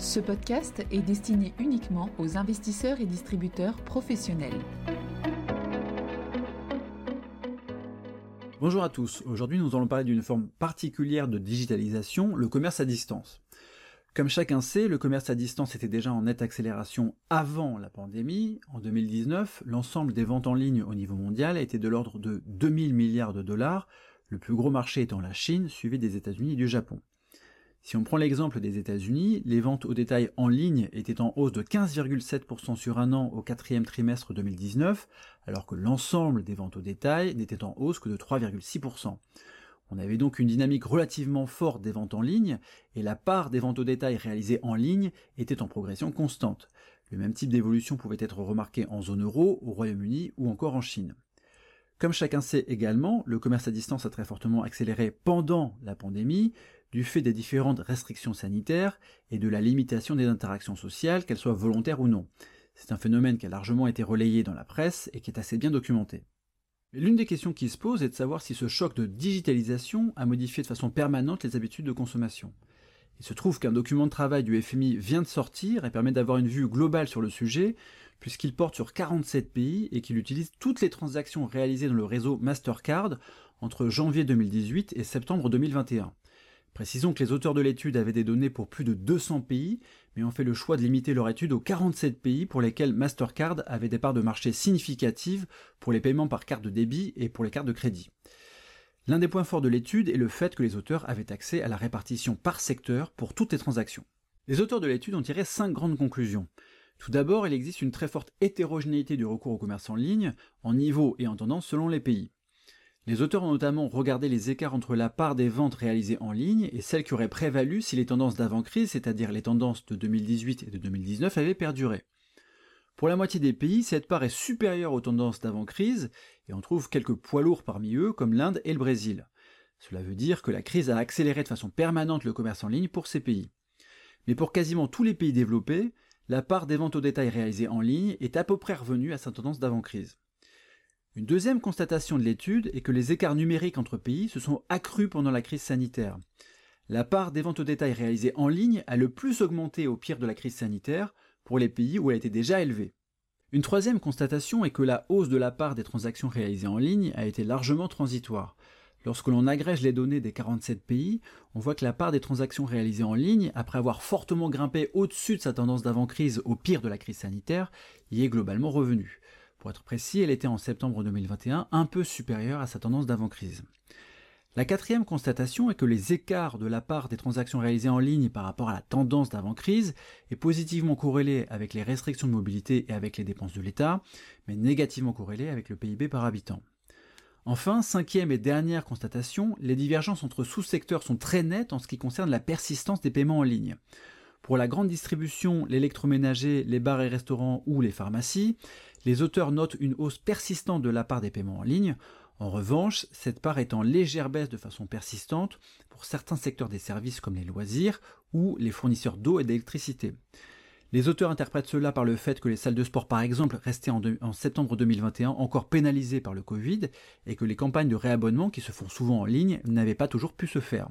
Ce podcast est destiné uniquement aux investisseurs et distributeurs professionnels. Bonjour à tous, aujourd'hui nous allons parler d'une forme particulière de digitalisation, le commerce à distance. Comme chacun sait, le commerce à distance était déjà en nette accélération avant la pandémie. En 2019, l'ensemble des ventes en ligne au niveau mondial était de l'ordre de 2000 milliards de dollars, le plus gros marché étant la Chine, suivi des États-Unis et du Japon. Si on prend l'exemple des États-Unis, les ventes au détail en ligne étaient en hausse de 15,7% sur un an au quatrième trimestre 2019, alors que l'ensemble des ventes au détail n'était en hausse que de 3,6%. On avait donc une dynamique relativement forte des ventes en ligne, et la part des ventes au détail réalisées en ligne était en progression constante. Le même type d'évolution pouvait être remarqué en zone euro, au Royaume-Uni ou encore en Chine. Comme chacun sait également, le commerce à distance a très fortement accéléré pendant la pandémie, du fait des différentes restrictions sanitaires et de la limitation des interactions sociales, qu'elles soient volontaires ou non. C'est un phénomène qui a largement été relayé dans la presse et qui est assez bien documenté. L'une des questions qui se pose est de savoir si ce choc de digitalisation a modifié de façon permanente les habitudes de consommation. Il se trouve qu'un document de travail du FMI vient de sortir et permet d'avoir une vue globale sur le sujet, puisqu'il porte sur 47 pays et qu'il utilise toutes les transactions réalisées dans le réseau Mastercard entre janvier 2018 et septembre 2021. Précisons que les auteurs de l'étude avaient des données pour plus de 200 pays, mais ont fait le choix de limiter leur étude aux 47 pays pour lesquels Mastercard avait des parts de marché significatives pour les paiements par carte de débit et pour les cartes de crédit. L'un des points forts de l'étude est le fait que les auteurs avaient accès à la répartition par secteur pour toutes les transactions. Les auteurs de l'étude ont tiré cinq grandes conclusions. Tout d'abord, il existe une très forte hétérogénéité du recours au commerce en ligne, en niveau et en tendance selon les pays. Les auteurs ont notamment regardé les écarts entre la part des ventes réalisées en ligne et celles qui auraient prévalu si les tendances d'avant-crise, c'est-à-dire les tendances de 2018 et de 2019, avaient perduré. Pour la moitié des pays, cette part est supérieure aux tendances d'avant-crise, et on trouve quelques poids lourds parmi eux, comme l'Inde et le Brésil. Cela veut dire que la crise a accéléré de façon permanente le commerce en ligne pour ces pays. Mais pour quasiment tous les pays développés, la part des ventes au détail réalisées en ligne est à peu près revenue à sa tendance d'avant-crise. Une deuxième constatation de l'étude est que les écarts numériques entre pays se sont accrus pendant la crise sanitaire. La part des ventes au détail réalisées en ligne a le plus augmenté au pire de la crise sanitaire pour les pays où elle était déjà élevée. Une troisième constatation est que la hausse de la part des transactions réalisées en ligne a été largement transitoire. Lorsque l'on agrège les données des 47 pays, on voit que la part des transactions réalisées en ligne, après avoir fortement grimpé au-dessus de sa tendance d'avant-crise au pire de la crise sanitaire, y est globalement revenue. Pour être précis, elle était en septembre 2021 un peu supérieure à sa tendance d'avant-crise. La quatrième constatation est que les écarts de la part des transactions réalisées en ligne par rapport à la tendance d'avant-crise est positivement corrélé avec les restrictions de mobilité et avec les dépenses de l'État, mais négativement corrélé avec le PIB par habitant. Enfin, cinquième et dernière constatation, les divergences entre sous-secteurs sont très nettes en ce qui concerne la persistance des paiements en ligne. Pour la grande distribution, l'électroménager, les bars et restaurants ou les pharmacies, les auteurs notent une hausse persistante de la part des paiements en ligne. En revanche, cette part est en légère baisse de façon persistante pour certains secteurs des services comme les loisirs ou les fournisseurs d'eau et d'électricité. Les auteurs interprètent cela par le fait que les salles de sport, par exemple, restaient en, septembre 2021 encore pénalisées par le Covid et que les campagnes de réabonnement, qui se font souvent en ligne, n'avaient pas toujours pu se faire.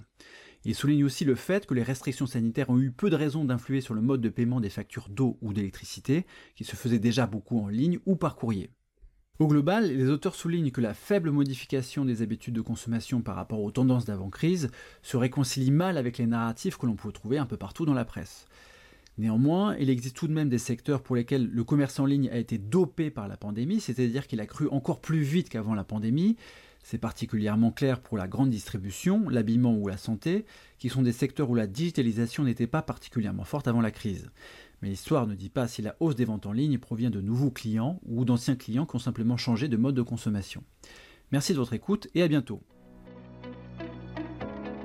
Il souligne aussi le fait que les restrictions sanitaires ont eu peu de raisons d'influer sur le mode de paiement des factures d'eau ou d'électricité, qui se faisaient déjà beaucoup en ligne ou par courrier. Au global, les auteurs soulignent que la faible modification des habitudes de consommation par rapport aux tendances d'avant-crise se réconcilie mal avec les narratifs que l'on peut trouver un peu partout dans la presse. Néanmoins, il existe tout de même des secteurs pour lesquels le commerce en ligne a été dopé par la pandémie, c'est-à-dire qu'il a cru encore plus vite qu'avant la pandémie, c'est particulièrement clair pour la grande distribution, l'habillement ou la santé, qui sont des secteurs où la digitalisation n'était pas particulièrement forte avant la crise. Mais l'histoire ne dit pas si la hausse des ventes en ligne provient de nouveaux clients ou d'anciens clients qui ont simplement changé de mode de consommation. Merci de votre écoute et à bientôt.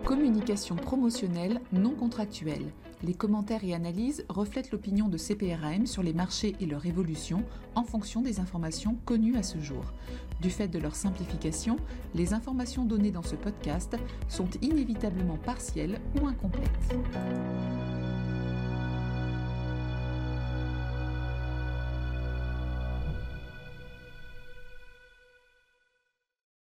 Communication promotionnelle non contractuelle. Les commentaires et analyses reflètent l'opinion de CPRAM sur les marchés et leur évolution en fonction des informations connues à ce jour. Du fait de leur simplification, les informations données dans ce podcast sont inévitablement partielles ou incomplètes.